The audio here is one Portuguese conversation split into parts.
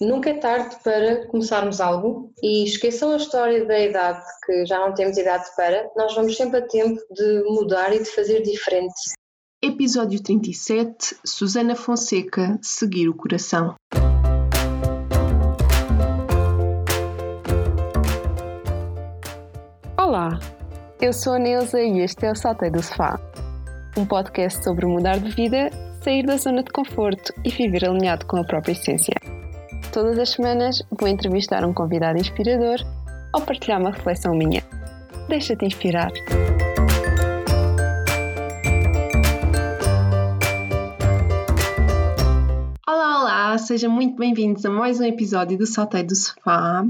Nunca é tarde para começarmos algo e esqueçam a história da idade, que já não temos idade para, nós vamos sempre a tempo de mudar e de fazer diferente. Episódio 37 Susana Fonseca Seguir o Coração. Olá, eu sou a Neuza e este é o Saltei do Sofá, um podcast sobre mudar de vida, sair da zona de conforto e viver alinhado com a própria essência. Todas as semanas vou entrevistar um convidado inspirador ou partilhar uma reflexão minha. Deixa-te inspirar. Olá, olá, sejam muito bem-vindos a mais um episódio do Salteio do Sofá.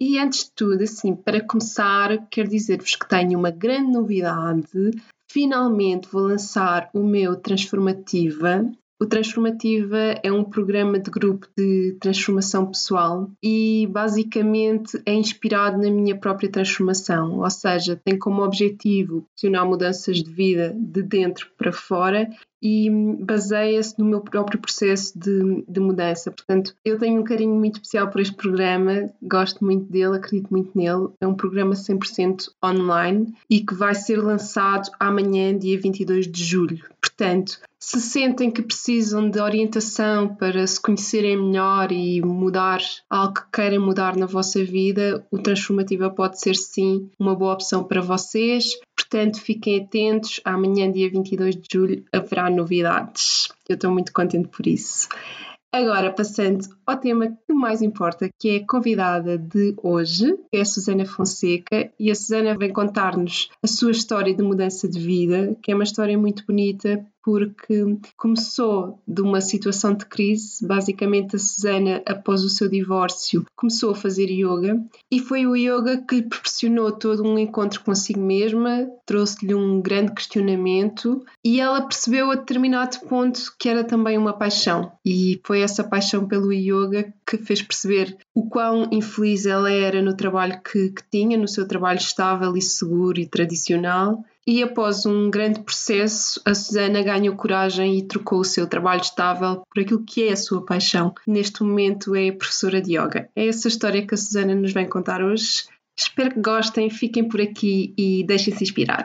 E antes de tudo, assim, para começar, quero dizer-vos que tenho uma grande novidade. Finalmente vou lançar o meu Transformativa, o Transformativa é um programa de grupo de transformação pessoal e basicamente é inspirado na minha própria transformação, ou seja, tem como objetivo proporcionar mudanças de vida de dentro para fora e baseia-se no meu próprio processo de, de, mudança. Portanto, eu tenho um carinho muito especial por este programa, gosto muito dele, acredito muito nele. É um programa 100% online e que vai ser lançado amanhã, dia 22 de julho. Portanto, se sentem que precisam de orientação para se conhecerem melhor e mudar algo que querem mudar na vossa vida, o Transformativa pode ser sim uma boa opção para vocês. Portanto, fiquem atentos. Amanhã, dia 22 de julho, haverá novidades. Eu estou muito contente por isso. Agora, passando ao tema que mais importa, que é a convidada de hoje, que é a Susana Fonseca, e a Susana vem contar-nos a sua história de mudança de vida, que é uma história muito bonita, porque começou de uma situação de crise. Basicamente, a Susana, após o seu divórcio, começou a fazer yoga e foi o yoga que lhe proporcionou todo um encontro consigo mesma, trouxe-lhe um grande questionamento e ela percebeu a determinado ponto que era também uma paixão. E foi essa paixão pelo yoga que fez perceber o quão infeliz ela era no trabalho que, que tinha, no seu trabalho estável e seguro e tradicional e após um grande processo, a Susana ganhou coragem e trocou o seu trabalho estável por aquilo que é a sua paixão. Neste momento é professora de yoga. É essa história que a Susana nos vem contar hoje. Espero que gostem, fiquem por aqui e deixem-se inspirar.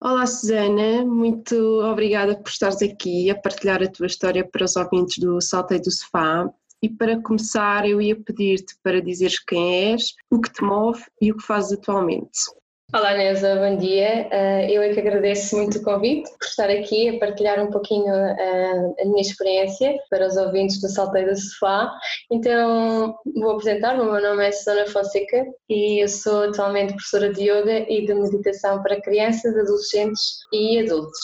Olá Susana, muito obrigada por estares aqui a partilhar a tua história para os ouvintes do Saltei do Sofá. E para começar, eu ia pedir-te para dizeres quem és, o que te move e o que fazes atualmente. Olá Nesa, bom dia. Eh, eu é que agradeço muito o convite por estar aqui a partilhar um pouquinho eh, a minha experiência para os ouvintes do Salteio do Sofá. Então, vou apresentar-me. O meu nome é Susana Fonseca e eu sou atualmente professora de Yoga e de Meditação para crianças, adolescentes e adultos.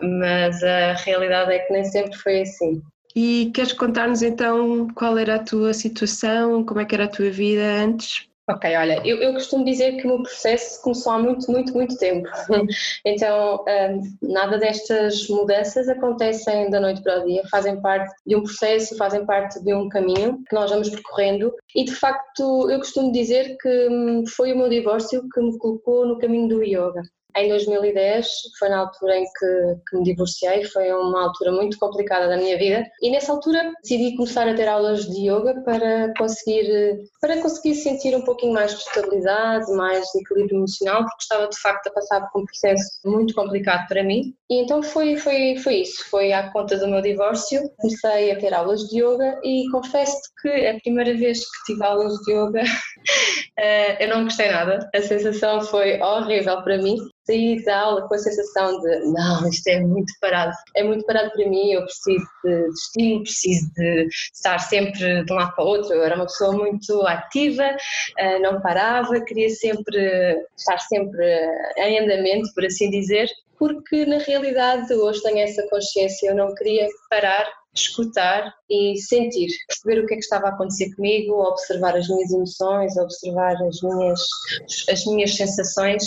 Mas a realidade é que nem sempre foi assim. E queres contar-nos então qual era a tua situação, como é que era a tua vida antes? Ok, olha, eu, eu, costumo dizer que o meu processo começou há muito, muito, muito tempo. Então, um, nada destas mudanças acontecem da noite para o dia, fazem parte de um processo, fazem parte de um caminho que nós vamos percorrendo. E de facto, eu costumo dizer que hum, foi o meu divórcio que me colocou no caminho do yoga. Em 2010 foi na altura em que, que, me divorciei, foi uma altura muito complicada da minha vida e nessa altura decidi começar a ter aulas de yoga para conseguir, para conseguir sentir um pouquinho mais de estabilidade, mais de equilíbrio emocional, porque estava de facto a passar por um processo muito complicado para mim. E então foi, foi, foi isso, foi à conta do meu divórcio, comecei a ter aulas de yoga e confesso que a primeira vez que tive aulas de yoga eh, eu não gostei nada, a sensação foi horrível para mim saí da aula com a sensação de não, isto é muito parado, é muito parado para mim, eu preciso de, de estímulo, preciso de estar sempre de um lado para o outro, eu era uma pessoa muito ativa, eh, não parava, queria sempre estar sempre em andamento, por assim dizer, porque na realidade hoje tenho essa consciência, eu não queria parar escutar e sentir, perceber o que é que estava a acontecer comigo, observar as minhas emoções, observar as minhas, as minhas sensações.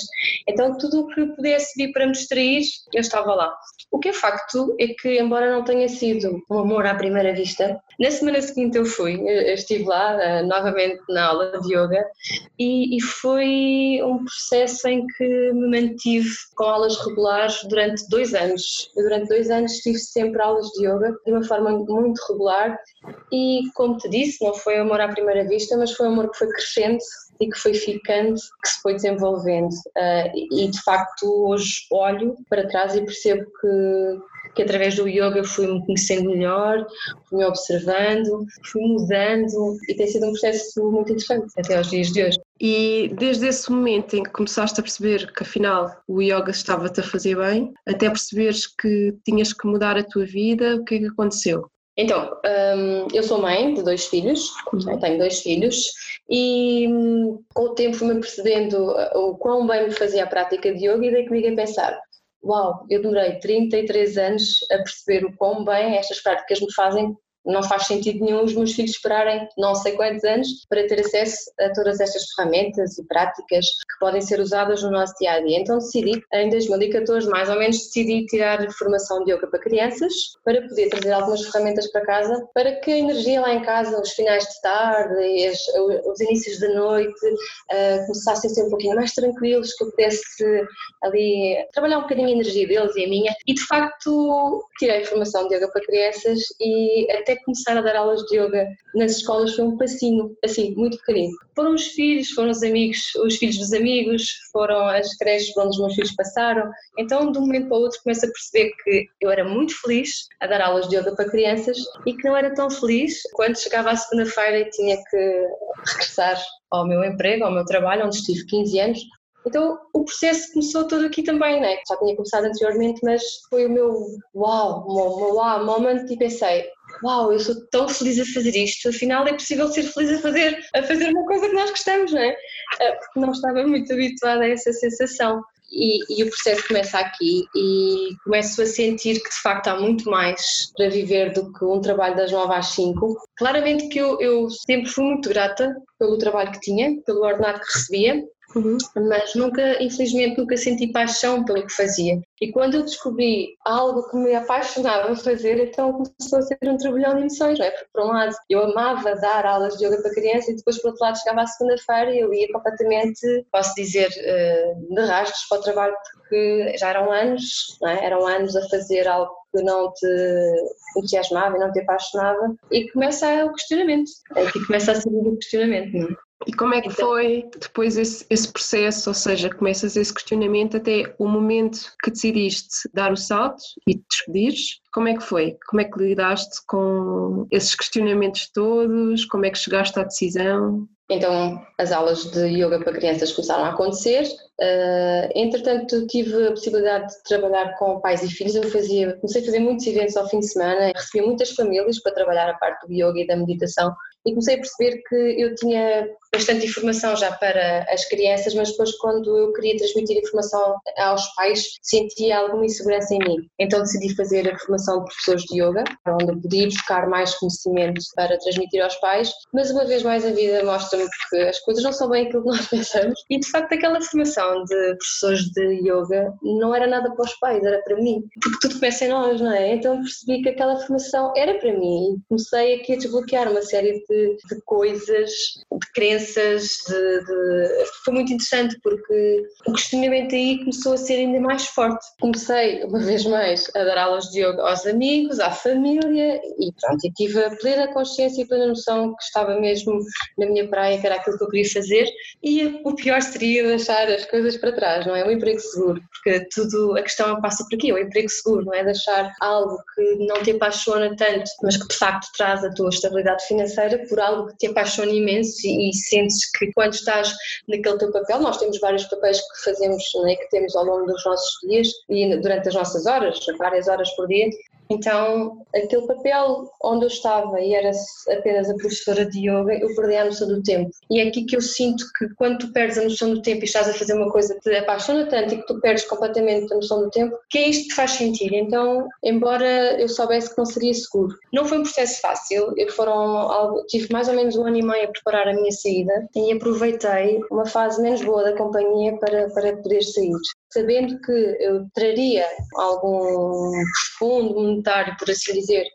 Então, tudo o que pudesse vir para me distrair, eu estava lá. O que é facto é que, embora não tenha sido um amor à primeira vista, na semana seguinte eu fui, eu estive lá uh, novamente na aula de yoga e, e, foi um processo em que me mantive com aulas regulares durante dois anos. Eu, durante dois anos tive sempre aulas de yoga de uma forma muito regular e, como te disse, não foi amor à primeira vista, mas foi amor que foi crescendo e que foi ficando, que se foi desenvolvendo. Uh, e de facto hoje olho para trás e percebo que, que através do yoga fui me conhecendo melhor, fui me observando, fui mudando e tem sido um processo muito interessante até aos dias de hoje. E desde esse momento em que começaste a perceber que afinal o yoga estava-te a fazer bem, até perceberes que tinhas que mudar a tua vida, o que é que aconteceu? Então, um, eu sou mãe de dois filhos, uhum. tenho dois filhos, e um, com o tempo fui-me percebendo uh, o quão bem me fazia a prática de yoga e dei comigo a pensar, uau, eu durei 33 anos a perceber o quão bem estas práticas me fazem não faz sentido nenhum os meus filhos esperarem não sei quantos anos para ter acesso a todas estas ferramentas e práticas que podem ser usadas no nosso dia a dia. Então decidi, em 2014, mais ou menos, decidi tirar formação de yoga para crianças para poder trazer algumas ferramentas para casa para que a energia lá em casa, os finais de tarde, as, os inícios da noite, uh, começassem a ser um pouquinho mais tranquilos, que eu pudesse ali trabalhar um bocadinho a energia deles e a minha. E de facto tirei formação de yoga para crianças e até até começar a dar aulas de yoga nas escolas foi um passinho, assim, muito pequenino. Foram os filhos, foram os amigos, os filhos dos amigos, foram as creches onde os meus filhos passaram. Então, de um momento para o outro, começo a perceber que eu era muito feliz a dar aulas de yoga para crianças e que não era tão feliz quando chegava à segunda-feira e tinha que regressar ao meu emprego, ao meu trabalho, onde estive 15 anos, então o processo começou todo aqui também, né? Já tinha começado anteriormente, mas foi o meu o meu wow moment e pensei, uau, eu sou tão feliz a fazer isto, afinal é possível ser feliz a fazer, a fazer uma coisa que nós gostamos, não é? Ah, porque não estava muito habituada a essa sensação. E, e, o processo começa aqui e começo a sentir que de facto há muito mais para viver do que um trabalho das 9 às 5. Claramente que eu, eu sempre fui muito grata pelo trabalho que tinha, pelo ordenado que recebia, Uhum. Mas nunca, infelizmente, nunca senti paixão pelo que fazia. E quando eu descobri algo que me apaixonava a fazer, então começou a ser um trabalhão de emoções, não é? Porque, por um lado, eu amava dar aulas de yoga para crianças e depois, por outro lado, chegava à segunda-feira e eu ia completamente, posso dizer, eh, de rastros para o trabalho, porque já eram anos, não é? Eram anos a fazer algo que não te entusiasmava e não te apaixonava e começa o questionamento, aqui começa a ser o questionamento, não é? E como é que então, foi depois esse, esse, processo? Ou seja, começas esse questionamento até o momento que decidiste dar o salto e te despedires? Como é que foi? Como é que lidaste com esses questionamentos todos? Como é que chegaste à decisão? Então, as aulas de yoga para crianças começaram a acontecer. Uh, entretanto, tive a possibilidade de trabalhar com pais e filhos. Eu fazia, comecei a fazer muitos eventos ao fim de semana, recebia muitas famílias para trabalhar a parte do yoga e da meditação e comecei a perceber que eu tinha bastante informação já para as crianças, mas depois quando eu queria transmitir informação aos pais sentia alguma insegurança em mim. Então decidi fazer a formação de professores de yoga, onde eu podia buscar mais conhecimento para transmitir aos pais, mas uma vez mais a vida mostra-me que as coisas não são bem aquilo que nós pensamos e de facto aquela formação de professores de yoga não era nada para os pais, era para mim, porque tudo começa em nós, não é? Então percebi que aquela formação era para mim e comecei aqui a desbloquear uma série de de, de coisas, de crenças, de, de, foi muito interessante porque o questionamento aí começou a ser ainda mais forte. Comecei, uma vez mais, a dar aulas de yoga aos amigos, à família e pronto, e tive a plena consciência e plena noção que estava mesmo na minha praia, que era aquilo que eu queria fazer e o pior seria deixar as coisas para trás, não é? O emprego seguro, porque tudo, a questão passa por aqui, é o emprego seguro, não é? Deixar algo que não te apaixona tanto, mas que de facto traz a tua estabilidade financeira por algo que te apaixona imenso e, e, sentes que quando estás naquele teu papel, nós temos vários papéis que fazemos, né, que temos ao longo dos nossos dias e durante as nossas horas, várias horas por dia, Então, aquele papel onde eu estava e era apenas a professora de yoga, eu perdi a noção do tempo. E é aqui que eu sinto que quando tu perdes a noção do tempo e estás a fazer uma coisa que te apaixona tanto e que tu perdes completamente a noção do tempo, que é isto que faz sentido. Então, embora eu soubesse que não seria seguro, não foi um processo fácil. Eu foram, tive mais ou menos um ano e meio a preparar a minha saída e aproveitei uma fase menos boa da companhia para, para poder sair sabendo que eu traria algum fundo monetário, por assim dizer,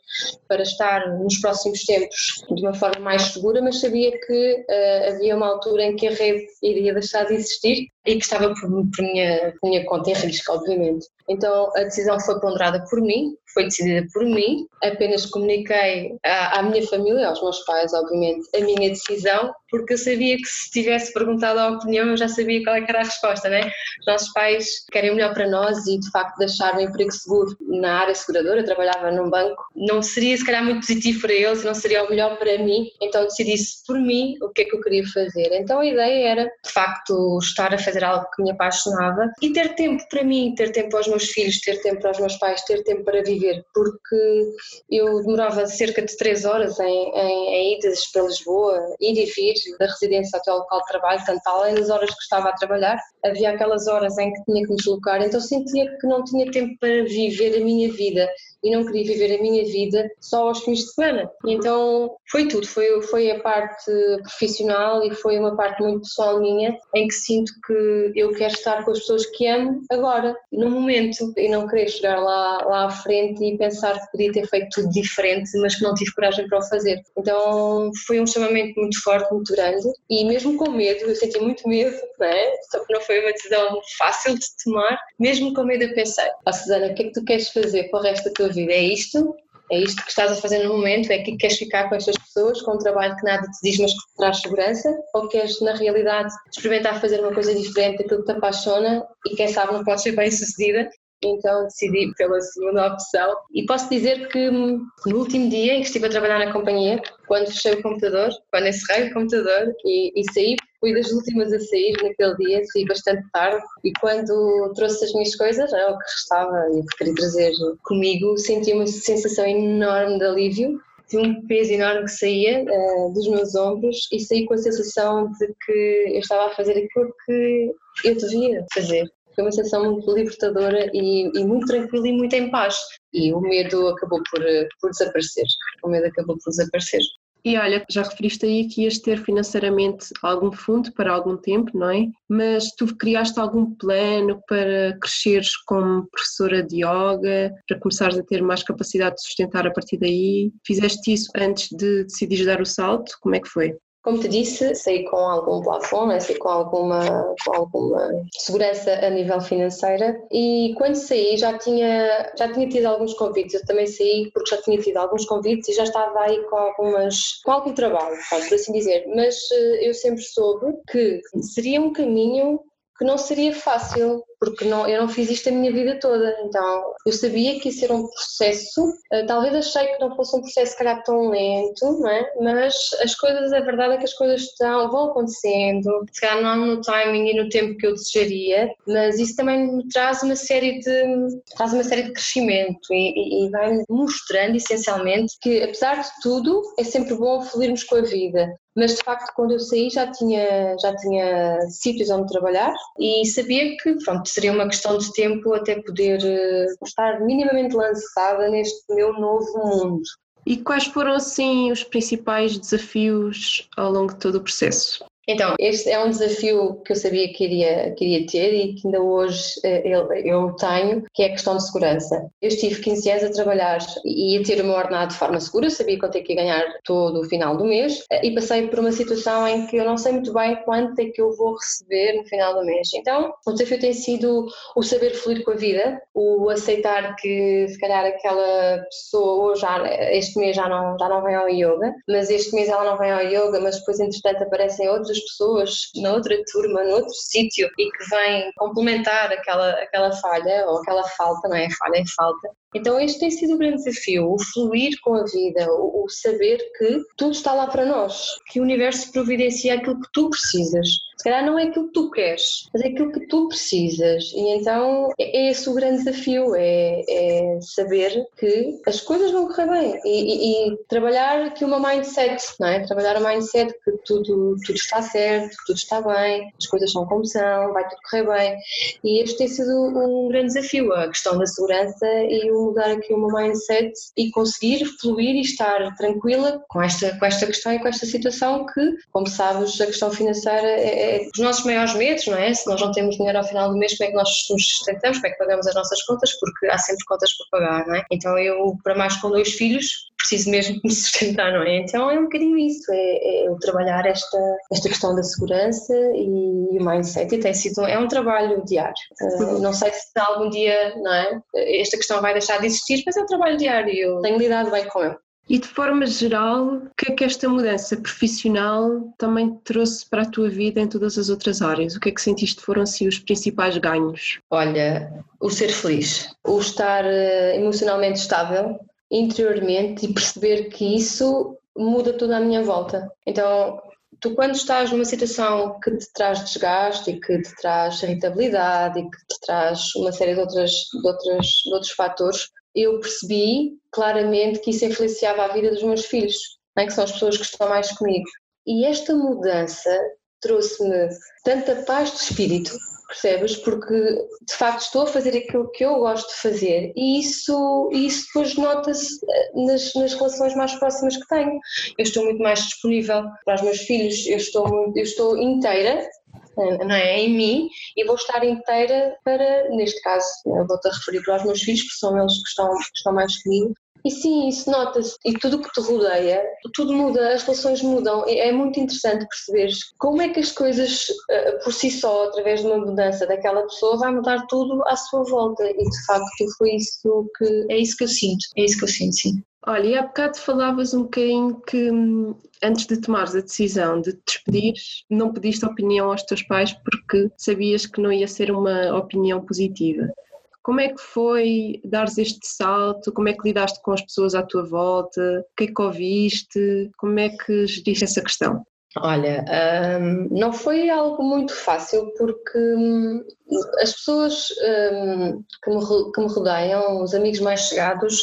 para estar nos próximos tempos de uma forma mais segura, mas sabia que uh, havia uma altura em que a rede iria deixar de existir e que estava por, por, minha, minha conta em risco, obviamente. Então a decisão foi ponderada por mim, foi decidida por mim, apenas comuniquei à, à, minha família, aos meus pais, obviamente, a minha decisão, porque eu sabia que se tivesse perguntado a opinião eu já sabia qual é era a resposta, né? Os nossos pais querem o melhor para nós e de facto deixar um emprego seguro na área seguradora, eu trabalhava num banco, não seria se calhar muito positivo para eles, não seria o melhor para mim, então decidi-se por mim o que é que eu queria fazer. Então a ideia era de facto estar a fazer algo que me apaixonava e ter tempo para mim, ter tempo para os meus filhos, ter tempo para os meus pais, ter tempo para viver viver, porque eu demorava cerca de três horas em, em, em idas para Lisboa, ir e vir da residência até o local de trabalho, tanto além das horas que estava a trabalhar, havia aquelas horas em que tinha que me deslocar, então sentia que não tinha tempo para viver a minha vida e não queria viver a minha vida só aos fins de semana. Então foi tudo, foi, foi a parte profissional e foi uma parte muito pessoal minha em que sinto que eu quero estar com as pessoas que amo agora, no momento, e não querer chegar lá, lá à frente e pensar que podia ter feito tudo diferente, mas que não tive coragem para o fazer. Então foi um chamamento muito forte, muito grande e mesmo com medo, eu senti muito medo, não é? Só que não foi uma decisão fácil de tomar, mesmo com medo eu pensei, oh, Susana, o que é que tu queres fazer para o resto da tua vida? É isto? É isto que estás a fazer no momento? É que queres ficar com estas pessoas, com um trabalho que nada te diz, mas que te traz segurança? Ou queres, na realidade, experimentar fazer uma coisa diferente daquilo que te apaixona e quem sabe não pode ser bem sucedida então decidi pela segunda opção. E posso dizer que no último dia em que estive a trabalhar na companhia, quando fechei o computador, quando encerrei o computador e, e saí, fui das últimas a sair naquele dia, saí bastante tarde e quando trouxe as minhas coisas, é, o que restava e que queria trazer comigo, senti uma sensação enorme de alívio de um peso enorme que saía uh, dos meus ombros e saí com a sensação de que eu estava a fazer aquilo que eu devia fazer foi uma sensação muito libertadora e, e, muito tranquila e muito em paz. E o medo acabou por, por desaparecer. O medo acabou por desaparecer. E olha, já referiste aí que ias ter financeiramente algum fundo para algum tempo, não é? Mas tu criaste algum plano para cresceres como professora de yoga, para começares a ter mais capacidade de sustentar a partir daí? Fizeste isso antes de decidir dar o salto? Como é que foi? Como te disse, saí com algum plafond, né? saí com alguma, com alguma segurança a nível financeira. E quando saí já tinha, já tinha tido alguns convites, eu também saí porque já tinha tido alguns convites e já estava aí com, algumas, com algum trabalho, pode assim dizer, mas eh, eu sempre soube que seria um caminho que não seria fácil, porque não, eu não fiz isto a minha vida toda, então eu sabia que ia ser um processo, uh, talvez achei que não fosse um processo se calhar tão lento, não é? mas as coisas, a verdade é que as coisas estão, vão acontecendo, se calhar não no timing e no tempo que eu desejaria, mas isso também me traz uma série de, traz uma série de crescimento e, e, e vai mostrando essencialmente que apesar de tudo é sempre bom fluirmos com a vida, mas de facto quando eu saí já tinha, já tinha sítios onde trabalhar e sabia que pronto, seria uma questão de tempo até poder eh, estar minimamente lançada neste meu novo mundo. E quais foram assim os principais desafios ao longo de todo o processo? Então, este é um desafio que eu sabia que iria, que iria ter e que ainda hoje eh, eu, tenho, que é a questão de segurança. Eu estive 15 anos a trabalhar e a ter o meu ordenado de forma segura, sabia quanto é que ganhar todo o final do mês eh, e passei por uma situação em que eu não sei muito bem quanto é que eu vou receber no final do mês. Então, o desafio tem sido o saber fluir com a vida, o aceitar que se calhar aquela pessoa já este mês já não, já não vem ao yoga, mas este mês ela não vem ao yoga, mas depois entretanto aparecem outros outras pessoas na outra turma, no outro sítio e que vêm complementar aquela, aquela falha ou aquela falta, não é falha, é falta. Então este tem sido o grande desafio, o fluir com a vida, o, o saber que tudo está lá para nós, que o universo providencia aquilo que tu precisas. Se calhar não é aquilo que tu queres, mas é aquilo que tu precisas. E então é, é esse o grande desafio, é, é saber que as coisas vão correr bem e, e, e, trabalhar aqui uma mindset, não é? Trabalhar a mindset que tudo, tudo está certo, tudo está bem, as coisas são como são, vai tudo correr bem. E este tem sido um grande desafio, a questão da segurança e o mudar aqui o meu mindset e conseguir fluir e estar tranquila com esta, com esta questão e com esta situação que, como sabes, a questão financeira é, é os nossos maiores medos, não é? Se nós não temos dinheiro ao final do mês, como é que nós nos sustentamos, como é que pagamos as nossas contas, porque há sempre contas para pagar, não é? Então eu, para mais com dois filhos, preciso mesmo de me sustentar, não é? Então é um bocadinho isso, é, é trabalhar esta, esta questão da segurança e, o mindset e tem sido, é um trabalho diário. Uh, não sei se algum dia, não é? Esta questão vai deixar de existir, mas é um trabalho diário e eu tenho lidado bem com ele. E de forma geral, o que é que esta mudança profissional também trouxe para a tua vida em todas as outras áreas? O que é que sentiste foram assim os principais ganhos? Olha, o ser feliz, o estar eh, emocionalmente estável, interiormente e perceber que isso muda toda a minha volta. Então, tu quando estás numa situação que te traz desgaste e que te traz irritabilidade e que te traz uma série de, outras, de, outras, de outros fatores, eu percebi claramente que isso influenciava a vida dos meus filhos, é? que são as pessoas que estão mais comigo. E esta mudança trouxe-me tanta paz de espírito, percebes? Porque de facto estou a fazer aquilo que eu gosto de fazer e isso, isso depois nota-se eh, nas, nas relações mais próximas que tenho. Eu estou muito mais disponível para os meus filhos, eu estou, eu estou inteira não é, em mim e vou estar inteira para, neste caso, vou-te a referir para os meus filhos, porque são eles que estão, que estão mais comigo, e sim, isso nota-se. E tudo o que te rodeia, tudo muda, as relações mudam. É muito interessante perceber como é que as coisas, eh, por si só, através de uma mudança daquela pessoa, vai mudar tudo à sua volta. E de facto foi isso que. É isso que eu sinto. É isso que eu sinto, sim. Olha, e há bocado falavas um bocadinho que hum, antes de tomares a decisão de te despedir, não pediste opinião aos teus pais porque sabias que não ia ser uma opinião positiva. Como é que foi dares este salto? Como é que lidaste com as pessoas à tua volta? O que é que ouviste? Como é que geriste essa questão? Olha, um, não foi algo muito fácil porque um, as pessoas um, que, me, que me rodeiam, os amigos mais chegados,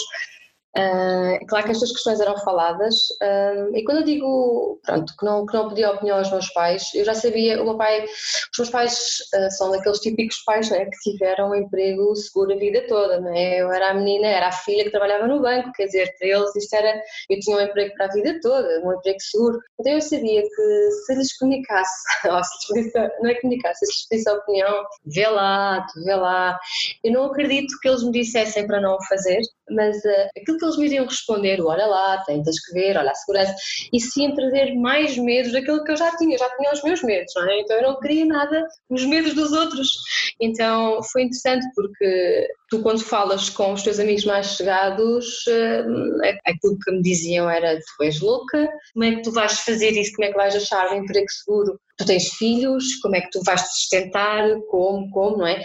Uh, claro que estas questões eram faladas uh, e quando eu digo pronto, que, não, que não pedi opinião aos meus pais, eu já sabia, o meu pai, os meus pais uh, são daqueles típicos pais né, que tiveram um emprego seguro a vida toda, né? eu era a menina, era a filha que trabalhava no banco, quer dizer, para eles isto era, eu tinha um emprego para a vida toda, um emprego seguro, então eu sabia que se lhes comunicasse, ou se lhes pedisse, não é comunicasse, se lhes pedisse a opinião, vê lá, tu vê lá, eu não acredito que eles me dissessem para não o fazer, mas aquilo que eles me iriam responder, olha lá, tens que ver, olha a segurança, e sim trazer mais medos daquilo que eu já tinha, eu já tinha os meus medos, não é? Então eu não queria nada os medos dos outros. Então foi interessante porque tu quando falas com os teus amigos mais chegados, eh, aquilo que me diziam era tu és louca, como é que tu vais fazer isso, como é que vais achar um emprego seguro tu tens filhos, como é que tu vais te sustentar, como, como, não é?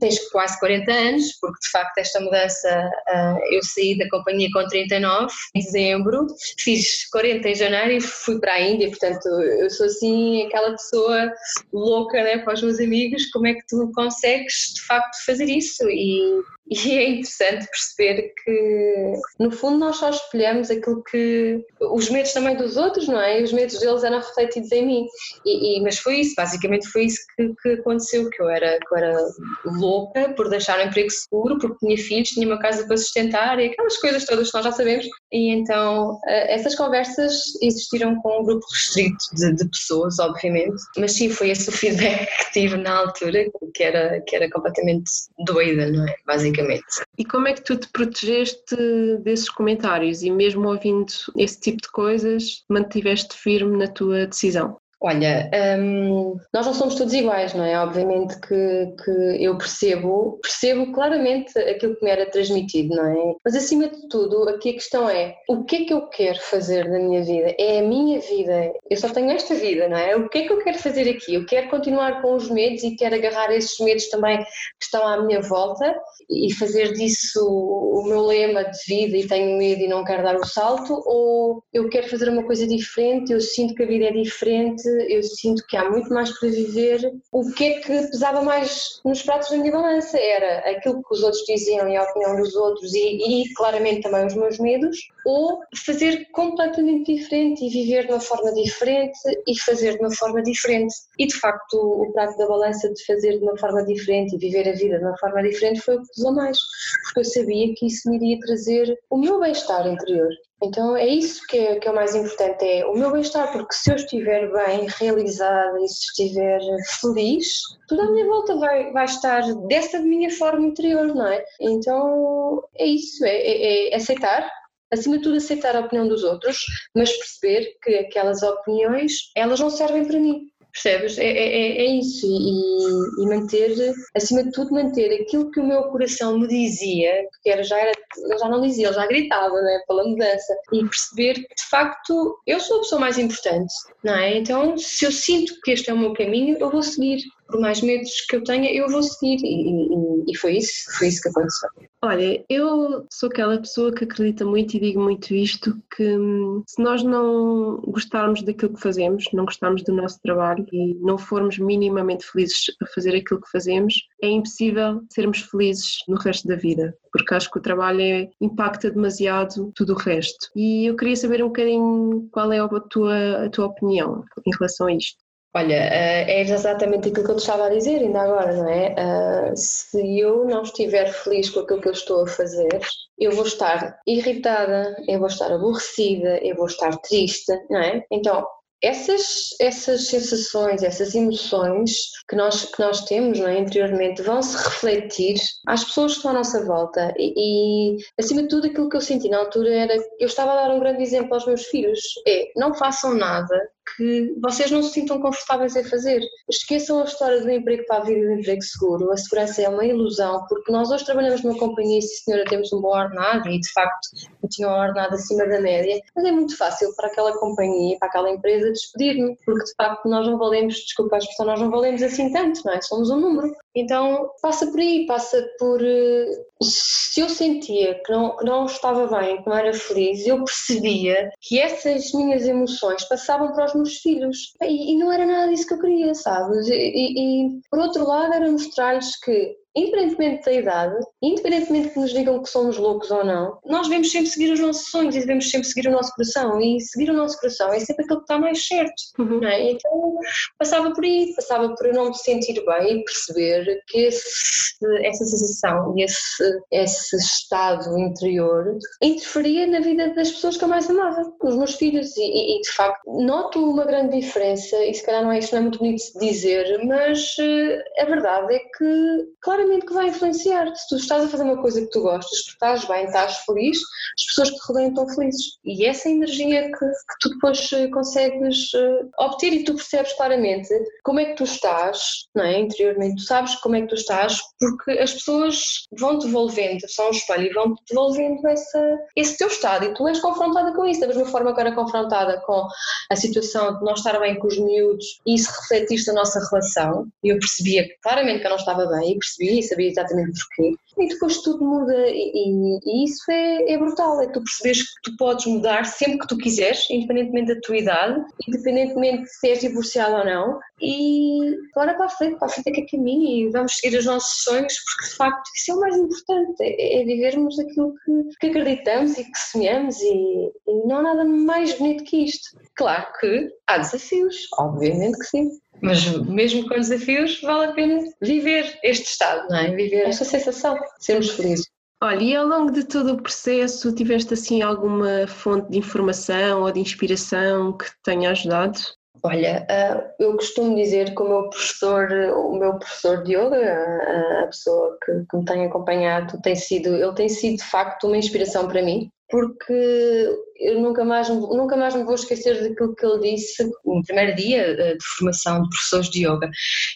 Tens quase 40 anos, porque de facto esta mudança, uh, eu saí da companhia com 39 em dezembro, fiz 40 em janeiro e fui para a Índia, portanto eu sou assim aquela pessoa louca né, para os meus amigos, como é que tu consegues de facto fazer isso? E e é interessante perceber que, no fundo, nós só espelhamos aquilo que. os medos também dos outros, não é? E os medos deles eram refletidos em mim. E, e mas foi isso, basicamente foi isso que, que, aconteceu: que eu, era, que eu era louca por deixar um emprego seguro, porque tinha filhos, tinha uma casa para sustentar e aquelas coisas todas que nós já sabemos. E então, eh, essas conversas existiram com um grupo restrito de, de pessoas, obviamente. Mas sim, foi esse o feedback que tive na altura, que era, que era completamente doida, não é? Basicamente basicamente. E como é que tu te protegeste desses comentários e mesmo ouvindo esse tipo de coisas, mantiveste firme na tua decisão? Olha, hum, nós não somos todos iguais, não é? Obviamente que, que eu percebo, percebo claramente aquilo que me era transmitido, não é? Mas acima de tudo, aqui a questão é o que é que eu quero fazer da minha vida? É a minha vida, eu só tenho esta vida, não é? O que é que eu quero fazer aqui? Eu quero continuar com os medos e quero agarrar esses medos também que estão à minha volta e fazer disso o meu lema de vida e tenho medo e não quero dar o salto? Ou eu quero fazer uma coisa diferente, eu sinto que a vida é diferente, eu sinto que há muito mais para viver. O que é que pesava mais nos pratos da minha balança? Era aquilo que os outros diziam e a opinião dos outros e, e claramente também os meus medos, ou fazer completamente diferente e viver de uma forma diferente e fazer de uma forma diferente. E de facto, o prato da balança de fazer de uma forma diferente e viver a vida de uma forma diferente foi o que pesou mais, porque eu sabia que isso me iria trazer o meu bem-estar interior. Então é isso que é, que é o mais importante, é o meu bem-estar, porque se eu estiver bem, realizada e se estiver feliz, tudo à minha volta vai, vai estar dessa minha forma interior, não é? Então é isso, é, é, é aceitar, acima de tudo aceitar a opinião dos outros, mas perceber que aquelas opiniões, elas não servem para mim. Percebes? É, é, é, é isso. E, e, manter, acima de tudo, manter aquilo que o meu coração me dizia, que era, já, era, já não dizia, ele já gritava né, pela mudança. E perceber que, de facto, eu sou a pessoa mais importante, não é? Então, se eu sinto que este é o meu caminho, eu vou seguir por mais medos que eu tenha, eu vou seguir. E, e, e, foi isso, foi isso que aconteceu. Olha, eu sou aquela pessoa que acredita muito e digo muito isto, que hum, se nós não gostarmos daquilo que fazemos, não gostarmos do nosso trabalho e não formos minimamente felizes a fazer aquilo que fazemos, é impossível sermos felizes no resto da vida, porque acho que o trabalho é, impacta demasiado tudo o resto. E eu queria saber um bocadinho qual é a tua, a tua opinião em relação a isto. Olha, eh, é exatamente aquilo que eu te estava a dizer ainda agora, não é? Eh, se eu não estiver feliz com aquilo que eu estou a fazer, eu vou estar irritada, eu vou estar aborrecida, eu vou estar triste, não é? Então, essas, essas sensações, essas emoções que nós, que nós temos é, interiormente vão se refletir às pessoas que estão à nossa volta e, e, acima de tudo aquilo que eu senti na altura era eu estava a dar um grande exemplo aos meus filhos é não façam nada que vocês não se sintam confortáveis em fazer. Esqueçam a história do emprego para a vida do emprego seguro. A segurança é uma ilusão, porque nós hoje trabalhamos numa companhia e, se senhora, temos um bom ordenado e, de facto, eu tinha um ordenado acima da média, mas é muito fácil para aquela companhia, para aquela empresa despedir-me, porque, de facto, nós não valemos, desculpa a expressão, nós não valemos assim tanto, não é? Somos um número. Então, passa por aí, passa por... Eh, se eu sentia que não, que não estava bem, que não era feliz, eu percebia que essas minhas emoções passavam para os meus filhos. E, e não era nada disso que eu queria, sabes? E, e, e por outro lado, era mostrar-lhes que independentemente da idade, independentemente que nos digam que somos loucos ou não, nós devemos sempre seguir os nossos sonhos e devemos sempre seguir o nosso coração. E seguir o nosso coração é sempre aquilo que está mais certo. Uhum. É? Então passava por aí, passava por eu não me sentir bem e perceber que esse, essa sensação e esse, esse estado interior interferia na vida das pessoas que eu mais amava, os meus filhos. E, e de facto noto uma grande diferença, e se calhar não é, isto não é muito bonito de dizer, mas uh, a verdade é que, claramente, claramente que vai influenciar. Se tu estás a fazer uma coisa que tu gostas, tu estás bem, estás feliz, as pessoas que te rodeiam estão felizes. E essa energia que, que tu depois eh, consegues uh, obter e tu percebes claramente como é que tu estás, não é? Interiormente, tu sabes como é que tu estás, porque as pessoas vão devolvendo, são um espelho e vão devolvendo essa, esse teu estado e tu és confrontada com isso, da mesma forma que era confrontada com a situação de não estar bem com os miúdos e isso refletiste a nossa relação. E eu percebia claramente que eu não estava bem e percebi e sabia exatamente porquê. E depois tudo muda e, e, e isso é, é, brutal, é tu perceberes que tu podes mudar sempre que tu quiseres, independentemente da tua idade, independentemente de se és divorciado ou não, e bora para a frente, para a frente é que é caminho e vamos seguir os nossos sonhos, porque de facto isso é o mais importante, é, é vivermos aquilo que, que, acreditamos e que sonhamos e, e não há nada mais bonito que isto. Claro que há desafios, obviamente que sim. Mas mesmo com desafios, vale a pena viver este estado, não é? Viver esta sensação, sermos felizes. Olha, e ao longo de todo o processo, tiveste assim alguma fonte de informação ou de inspiração que te tenha ajudado? Olha, ah, eu costumo dizer que o meu professor, o meu professor de yoga, a pessoa que, que me tem acompanhado, tem sido, ele tem sido de facto uma inspiração para mim. porque eu nunca mais, nunca mais me vou esquecer daquilo que ele disse no primeiro dia eh, de formação de professores de yoga.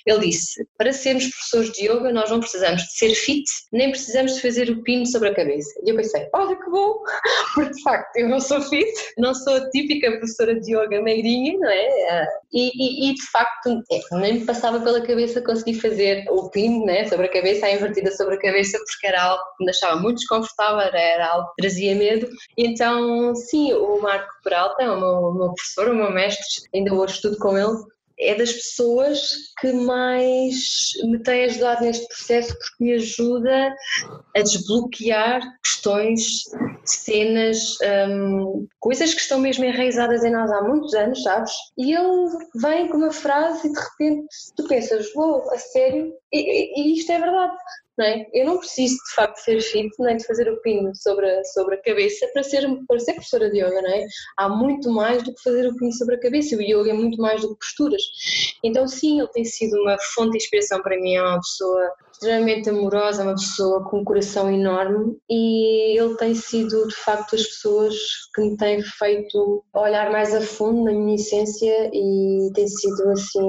Ele disse: para sermos professores de yoga, nós não precisamos de ser fit, nem precisamos de fazer o pino sobre a cabeça. E eu pensei: olha que bom, porque de facto eu não sou fit, não sou a típica professora de yoga meirinha, não é? Ah, e, e, e de facto é, nem me passava pela cabeça conseguir fazer o pino né, sobre a cabeça, a invertida sobre a cabeça, porque era algo que me deixava muito desconfortável, era algo que trazia medo. Então, sim, o Marco Peralta é o meu, o meu professor, o meu mestre, ainda hoje estudo com ele, é das pessoas que mais me tem ajudado neste processo porque me ajuda a desbloquear questões, cenas, um, coisas que estão mesmo enraizadas em nós há muitos anos, sabes? E ele vem com uma frase e de repente tu pensas, wow, a sério? E, e, isto é verdade. Não é? Eu não preciso de facto ser fit nem de fazer o pino sobre a, sobre a cabeça para ser, para ser professora de yoga, não é? Há muito mais do que fazer o pino sobre a cabeça. O yoga é muito mais do que posturas. Então, sim, ele tem sido uma fonte de inspiração para mim. É uma pessoa extremamente amorosa, uma pessoa com um coração enorme e ele tem sido de facto as pessoas que me têm feito olhar mais a fundo na minha essência e tem sido assim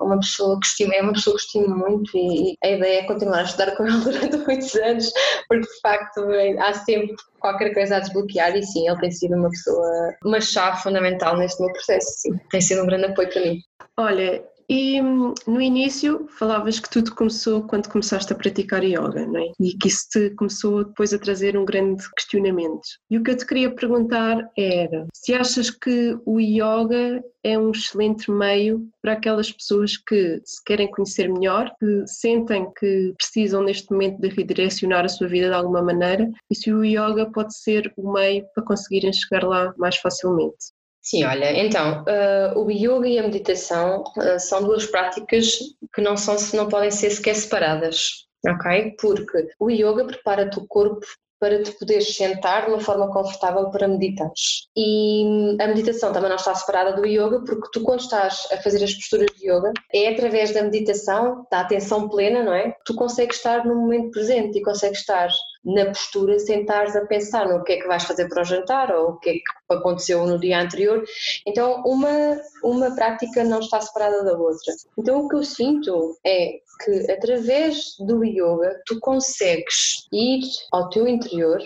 uma pessoa que estimo, é uma pessoa que estimo muito e a ideia é continuar a estudar com ele durante muitos anos porque de facto há sempre qualquer coisa a desbloquear e sim, ele tem sido uma pessoa, uma chave fundamental neste meu processo, sim, tem sido um grande apoio para mim. Olha, e hum, no início falavas que tudo começou quando começaste a praticar yoga, não é? E que isso te começou depois a trazer um grande questionamento. E o que eu te queria perguntar era se achas que o yoga é um excelente meio para aquelas pessoas que se querem conhecer melhor, que sentem que precisam neste momento de redirecionar a sua vida de alguma maneira e se o yoga pode ser o meio para conseguirem chegar lá mais facilmente. Sim, olha, então, uh, o yoga e a meditação uh, são duas práticas que não, são, não podem ser sequer separadas, ok? Porque o yoga prepara-te o corpo para te poderes sentar de uma forma confortável para meditar. E a meditação também não está separada do yoga, porque tu, quando estás a fazer as posturas de yoga, é através da meditação, da atenção plena, não é? Tu consegues estar no momento presente e consegues estar na postura, sentares a pensar no que é que vais fazer para o jantar ou o que é que aconteceu no dia anterior. Então, uma, uma prática não está separada da outra. Então, o que eu sinto é que através do yoga tu consegues ir ao teu interior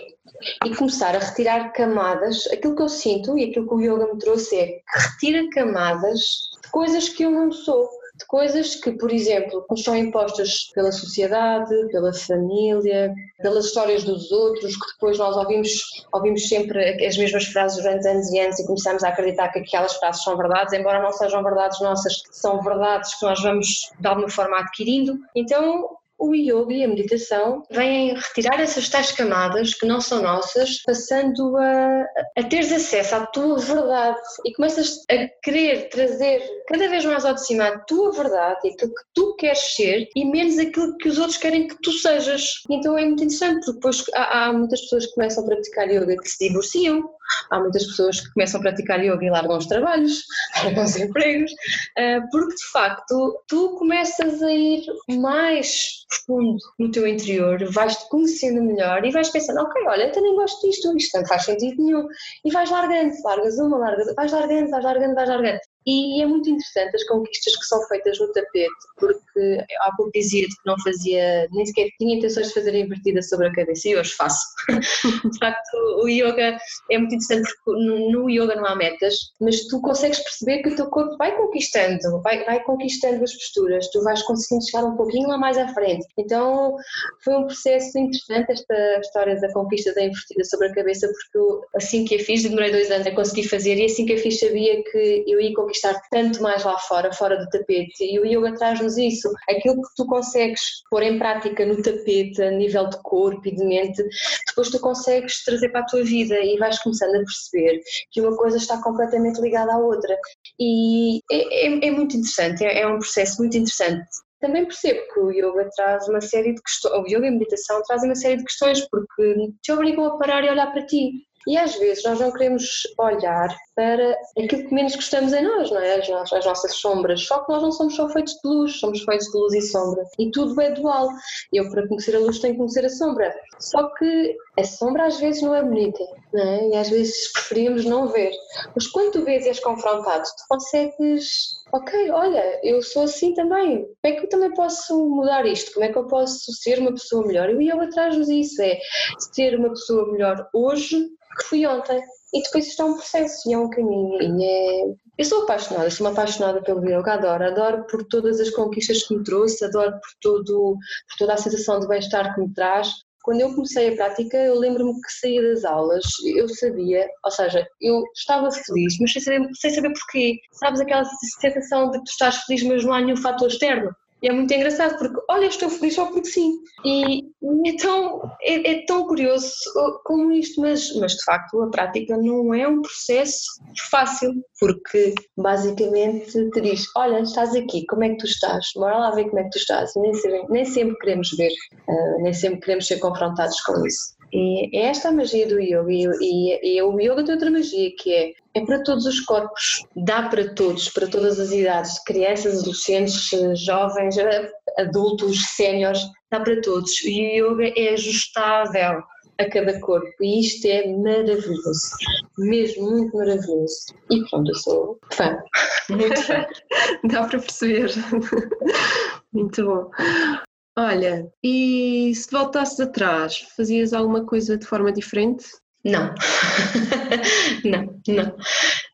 e começar a retirar camadas. Aquilo que eu sinto e aquilo que o yoga me trouxe é que retira camadas de coisas que eu não sou de coisas que, por exemplo, nos são impostas pela sociedade, pela família, pelas histórias dos outros, que depois nós ouvimos, ouvimos sempre as mesmas frases durante anos e anos e começamos a acreditar que aquelas frases são verdades, embora não sejam verdades nossas, são verdades que nós vamos de alguma forma adquirindo. Então, o yoga e a meditação vêm retirar essas tais camadas que não são nossas, passando a, a teres acesso à tua verdade e começas a querer trazer cada vez mais ao de cima a tua verdade e aquilo que tu queres ser e menos aquilo que os outros querem que tu sejas. Então é muito interessante, porque depois há, há muitas pessoas que começam a praticar yoga que se divorciam Há muitas pessoas que começam a praticar yoga e largam os trabalhos, largam os empregos, eh, porque de facto tu começas a ir mais profundo no teu interior, vais-te conhecendo melhor e vais pensando, ok, olha, eu também gosto disto, isto não faz sentido nenhum, e vais largando, largas uma, largas, vais largando, vais largando, vais largando. E é muito interessante as conquistas que são feitas no tapete, porque há pouco dizia-te que não fazia, nem sequer tinha intenções de fazer a invertida sobre a cabeça e hoje faço. de facto, o yoga é muito interessante porque no yoga não há metas, mas tu consegues perceber que o teu corpo vai conquistando, vai, vai conquistando as posturas, tu vais conseguindo chegar um pouquinho lá mais à frente. Então foi um processo interessante esta história da conquista da invertida sobre a cabeça, porque eu, assim que a fiz, demorei dois anos a conseguir fazer e assim que a fiz sabia que eu ia conquistar estar tanto mais lá fora, fora do tapete. E o yoga traz-nos isso. Aquilo que tu consegues pôr em prática no tapete, a nível de corpo e de mente, depois tu consegues trazer para a tua vida e vais começando a perceber que uma coisa está completamente ligada à outra. E é, é, é muito interessante, é, é um processo muito interessante também percebo que o yoga traz uma série de questões, o yoga e a meditação trazem uma série de questões porque te obrigam a parar e olhar para ti E às vezes nós não queremos olhar para aquilo que menos gostamos em nós, não é? As, nossas, as nossas sombras. Só que nós não somos só feitos de luz, somos feitos de luz e sombra. E tudo é dual. Eu, para conhecer a luz, tenho que conhecer a sombra. Só que a sombra às vezes não é bonita, não é? E às vezes preferimos não ver. Mas quando tu vês e és confrontado, tu consegues ok, olha, eu sou assim também, como é que eu também posso mudar isto? Como é que eu posso ser uma pessoa melhor? E o yoga traz-nos isso, é ser uma pessoa melhor hoje que fui ontem. E depois isto é um processo e é um caminho. E é... Eu sou apaixonada, sou uma apaixonada pelo yoga, adoro, adoro por todas as conquistas que me trouxe, adoro por, todo, por toda a sensação de bem-estar que me traz, quando eu comecei a prática, eu lembro-me que saía das aulas, eu sabia, ou seja, eu estava feliz, mas sem saber, sem saber porquê. Sabes aquela sensação de que tu estás feliz, mas não há nenhum fator externo? É muito engraçado porque, olha, estou feliz só porque sim. E, e então é, é, tão curioso como isto, mas, mas de facto a prática não é um processo fácil, porque basicamente te diz: olha, estás aqui, como é que tu estás? Bora lá ver como é que tu estás. E nem, sempre, nem sempre queremos ver, uh, nem sempre queremos ser confrontados com isso. E é esta a magia do yoga. E, e, e o yoga tem outra magia que é é para todos os corpos, dá para todos, para todas as idades, crianças, adolescentes, jovens, adultos, séniores, dá para todos. E o yoga é ajustável a cada corpo e isto é maravilhoso, mesmo muito maravilhoso. E pronto, eu sou fã, muito fã. dá para perceber. muito bom. Olha, e se voltasses atrás, fazias alguma coisa de forma diferente? Não. não, não.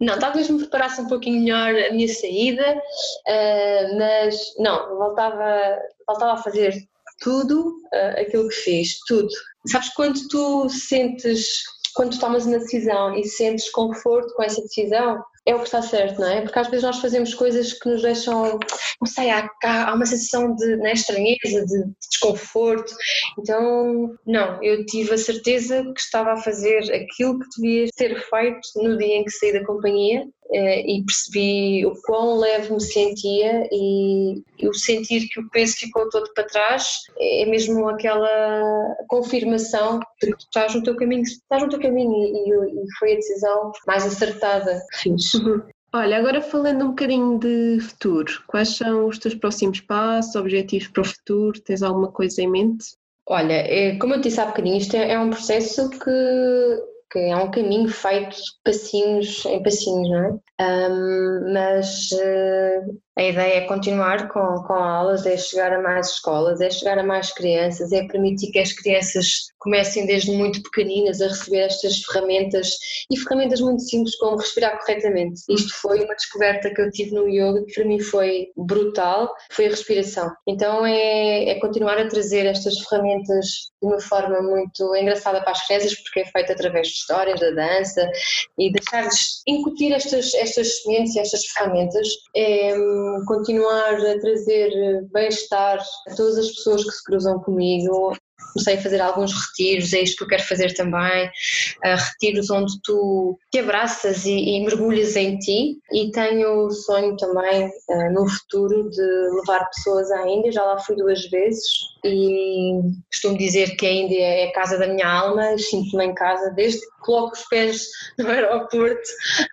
Não, talvez me preparasse um pouquinho melhor a minha saída, uh, mas não, voltava, voltava a fazer tudo uh, aquilo que fiz, tudo. Sabes quando tu sentes, quando tu tomas uma decisão e sentes conforto com essa decisão, é o que está certo, não é? Porque às vezes nós fazemos coisas que nos deixam, não sei, há, há uma sensação de né, estranheza, de, de, desconforto. Então, não, eu tive a certeza que estava a fazer aquilo que devia ser feito no dia em que saí da companhia e percebi o quão leve me sentia e, o sentir que o peso ficou todo para trás é mesmo aquela confirmação de que estás no teu caminho, estás no teu caminho e, e foi a decisão mais acertada que fiz. Uhum. Olha, agora falando um bocadinho de futuro, quais são os teus próximos passos, objetivos para o futuro? Tens alguma coisa em mente? Olha, é, como eu disse há bocadinho, isto é, é um processo que que é um caminho feito passinhos em passinhos, não é? Um, mas uh, a ideia é continuar com, com aulas, é chegar a mais escolas, é chegar a mais crianças, é permitir que as crianças comecem desde muito pequeninas a receber estas ferramentas e ferramentas muito simples como respirar corretamente. Isto foi uma descoberta que eu tive no yoga que para mim foi brutal, foi a respiração. Então é, é continuar a trazer estas ferramentas de uma forma muito engraçada para as crianças porque é feito através de histórias, da dança e deixar-lhes incutir estas, estas sementes estas ferramentas. É, continuar a trazer bem-estar a todas as pessoas que se cruzam comigo, comecei a fazer alguns retiros, é isto que eu quero fazer também, uh, retiros onde tu te abraças e, e, mergulhas em ti. E tenho o sonho também uh, no futuro de levar pessoas à Índia, já lá fui duas vezes. E costumo dizer que a Índia é a casa da minha alma, sinto-me em casa desde que coloco os pés no aeroporto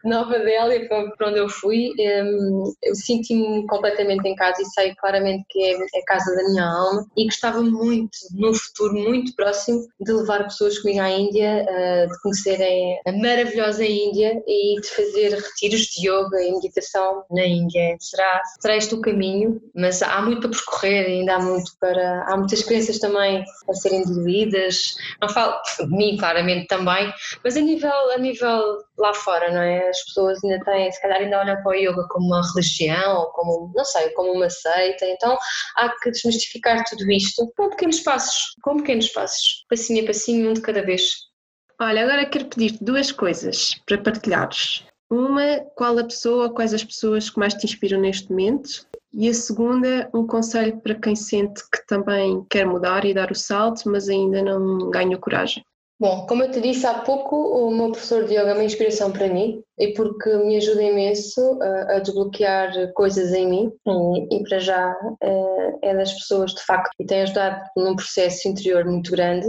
de Nova Delhi para onde eu fui, um, eu sinto-me completamente em casa e sei claramente que é a casa da minha alma. E gostava muito no futuro futuro muito próximo de levar pessoas comigo à Índia, eh, de conhecerem a maravilhosa Índia e de fazer retiros de yoga e meditação na Índia. Será, este o caminho, mas há muito para percorrer, ainda há muito para. Há muitas crenças também a serem diluídas. Não falo de mim, claramente também, mas a nível, a nível lá fora, não é? As pessoas ainda têm, se calhar ainda olham para o yoga como uma religião ou como, não sei, como uma seita, então há que desmistificar tudo isto com pequenos passos, com pequenos passos, passinho a passinho, um de cada vez. Olha, agora quero pedir-te duas coisas para partilhares. Uma, qual a pessoa, quais as pessoas que mais te inspiram neste momento? E a segunda, um conselho para quem sente que também quer mudar e dar o salto, mas ainda não ganha coragem. Bom, como eu te disse há pouco, o meu professor de yoga é uma inspiração para mim e porque me ajuda imenso a, a desbloquear coisas em mim e, e para já é, é das pessoas de facto que tem ajudado num processo interior muito grande.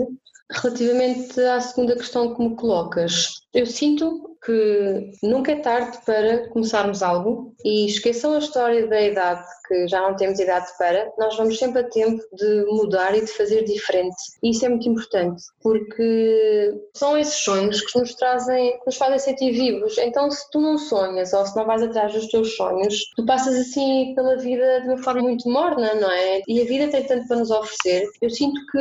Relativamente à segunda questão que me colocas, eu sinto que nunca é tarde para começarmos algo e esqueçam a história da idade, que já não temos idade para, nós vamos sempre a tempo de mudar e de fazer diferente. E isso é muito importante, porque são esses sonhos que nos trazem, que nos fazem sentir vivos. Então, se tu não sonhas ou se não vais atrás dos teus sonhos, tu passas assim pela vida de uma forma muito morna, não é? E a vida tem tanto para nos oferecer. Eu sinto que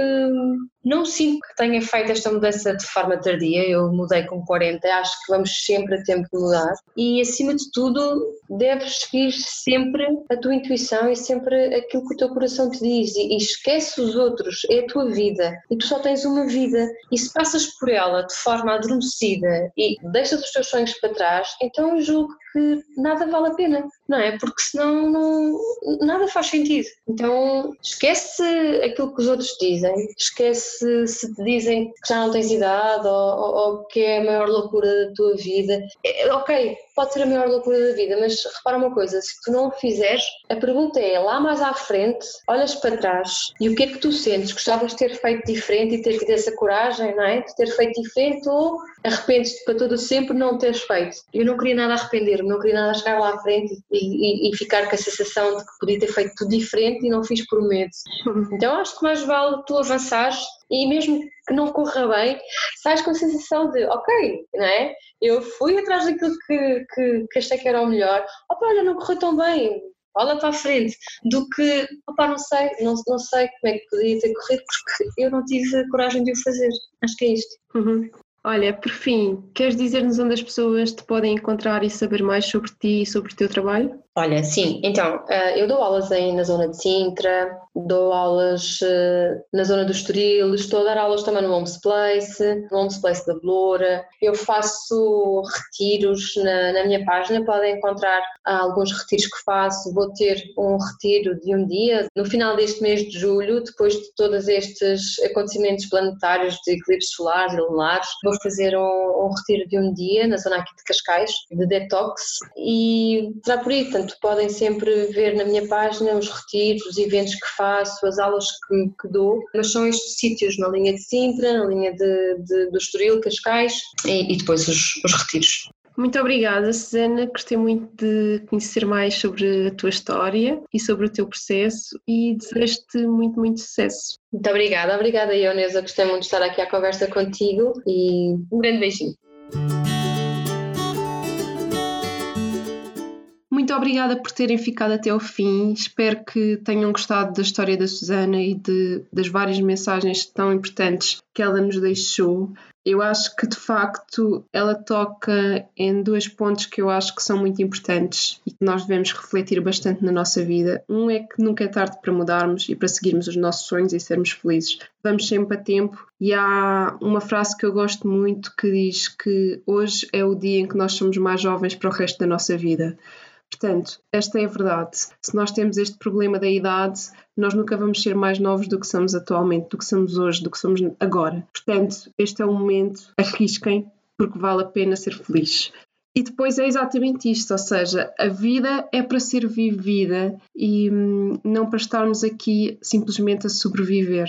não sinto que tenha feito esta mudança de forma tardia, eu mudei com 40, acho que vamos sempre a tempo de mudar. E acima de tudo deves seguir sempre a tua intuição e sempre aquilo que o teu coração te diz. E, esquece os outros, é a tua vida. E tu só tens uma vida. E se passas por ela de forma adormecida e deixas os teus sonhos para trás, então julgo que nada vale a pena, não é? Porque senão não, nada faz sentido. Então esquece aquilo que os outros dizem, esquece se te dizem que já não tens idade ou, ou, ou que é a maior loucura da tua vida. É, ok, pode ser a maior loucura da vida, mas repara uma coisa, se tu não o fizeres, a pergunta é lá mais à frente, olhas para trás e o que é que tu sentes? Gostavas de ter feito diferente e ter tido essa coragem, não é? De ter feito diferente ou arrependes-te para todo sempre não teres feito? Eu não queria nada arrepender-me, não queria nada chegar lá à frente e, e, e, ficar com a sensação de que podia ter feito tudo diferente e não fiz por medo. Então acho que mais vale tu avançares e mesmo que não corra bem, sais com a sensação de, ok, não é? Eu fui atrás daquilo que, que, que achei que era o melhor, opa, olha, não correu tão bem, olha para a frente, do que, opa, não sei, não, não sei como é que podia ter corrido, porque eu não tive a coragem de o fazer. Acho que é isto. Uhum. Olha, por fim, queres dizer-nos onde as pessoas te podem encontrar e saber mais sobre ti e sobre o teu trabalho? Olha, sim, então, eh, eu dou aulas aí na zona de Sintra, dou aulas eh, na zona do Estoril, estou a dar aulas também no Homes Place, no Homes Place da Bloura, eu faço retiros na, na minha página, podem encontrar alguns retiros que faço, vou ter um retiro de um dia no final deste mês de julho, depois de todos estes acontecimentos planetários de eclipses solares e lunares, vou fazer um, um retiro de um dia na zona aqui de Cascais, de detox, e será por aí, portanto, Portanto, podem sempre ver na minha página os retiros, os eventos que faço, as aulas que, que dou, mas são estes sítios na linha de Sintra, na linha de, de, do Estoril, Cascais e, e depois os, os retiros. Muito obrigada, Susana. Gostei muito de conhecer mais sobre a tua história e sobre o teu processo e desejo-te muito, muito sucesso. Muito obrigada, obrigada, Ionesa. Gostei muito de estar aqui à conversa contigo e um grande beijinho. Muito obrigada por terem ficado até ao fim. Espero que tenham gostado da história da Susana e de, das várias mensagens tão importantes que ela nos deixou. Eu acho que de facto ela toca em dois pontos que eu acho que são muito importantes e que nós devemos refletir bastante na nossa vida. Um é que nunca é tarde para mudarmos e para seguirmos os nossos sonhos e sermos felizes. Vamos sempre a tempo e há uma frase que eu gosto muito que diz que hoje é o dia em que nós somos mais jovens para o resto da nossa vida. Portanto, esta é a verdade. Se nós temos este problema da idade, nós nunca vamos ser mais novos do que somos atualmente, do que somos hoje, do que somos agora. Portanto, este é o momento, arrisquem, porque vale a pena ser feliz. E depois é exatamente isto, ou seja, a vida é para ser vivida e hum, não para estarmos aqui simplesmente a sobreviver.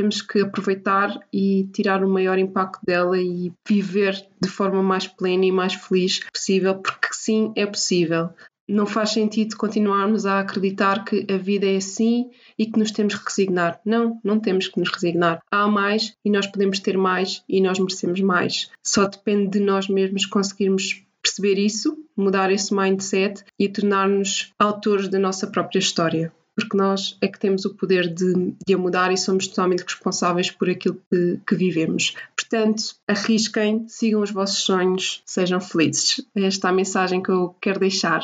Temos que aproveitar e tirar o maior impacto dela e viver de forma mais plena e mais feliz possível, porque sim, é possível. Não faz sentido continuarmos a acreditar que a vida é assim e que nos temos que resignar. Não, não temos que nos resignar. Há mais e nós podemos ter mais e nós merecemos mais. Só depende de nós mesmos conseguirmos perceber isso, mudar esse mindset e tornar-nos autores da nossa própria história porque nós é que temos o poder de, de a mudar e somos totalmente responsáveis por aquilo que, que vivemos. Portanto, arrisquem, sigam os vossos sonhos, sejam felizes. Esta é a mensagem que eu quero deixar.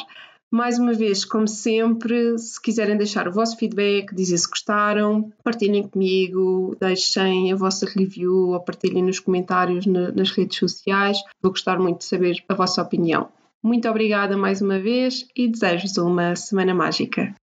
Mais uma vez, como sempre, se quiserem deixar o vosso feedback, dizer se gostaram, partilhem comigo, deixem a vossa review ou partilhem nos comentários nas redes sociais. Vou gostar muito de saber a vossa opinião. Muito obrigada mais uma vez e desejo-vos uma semana mágica.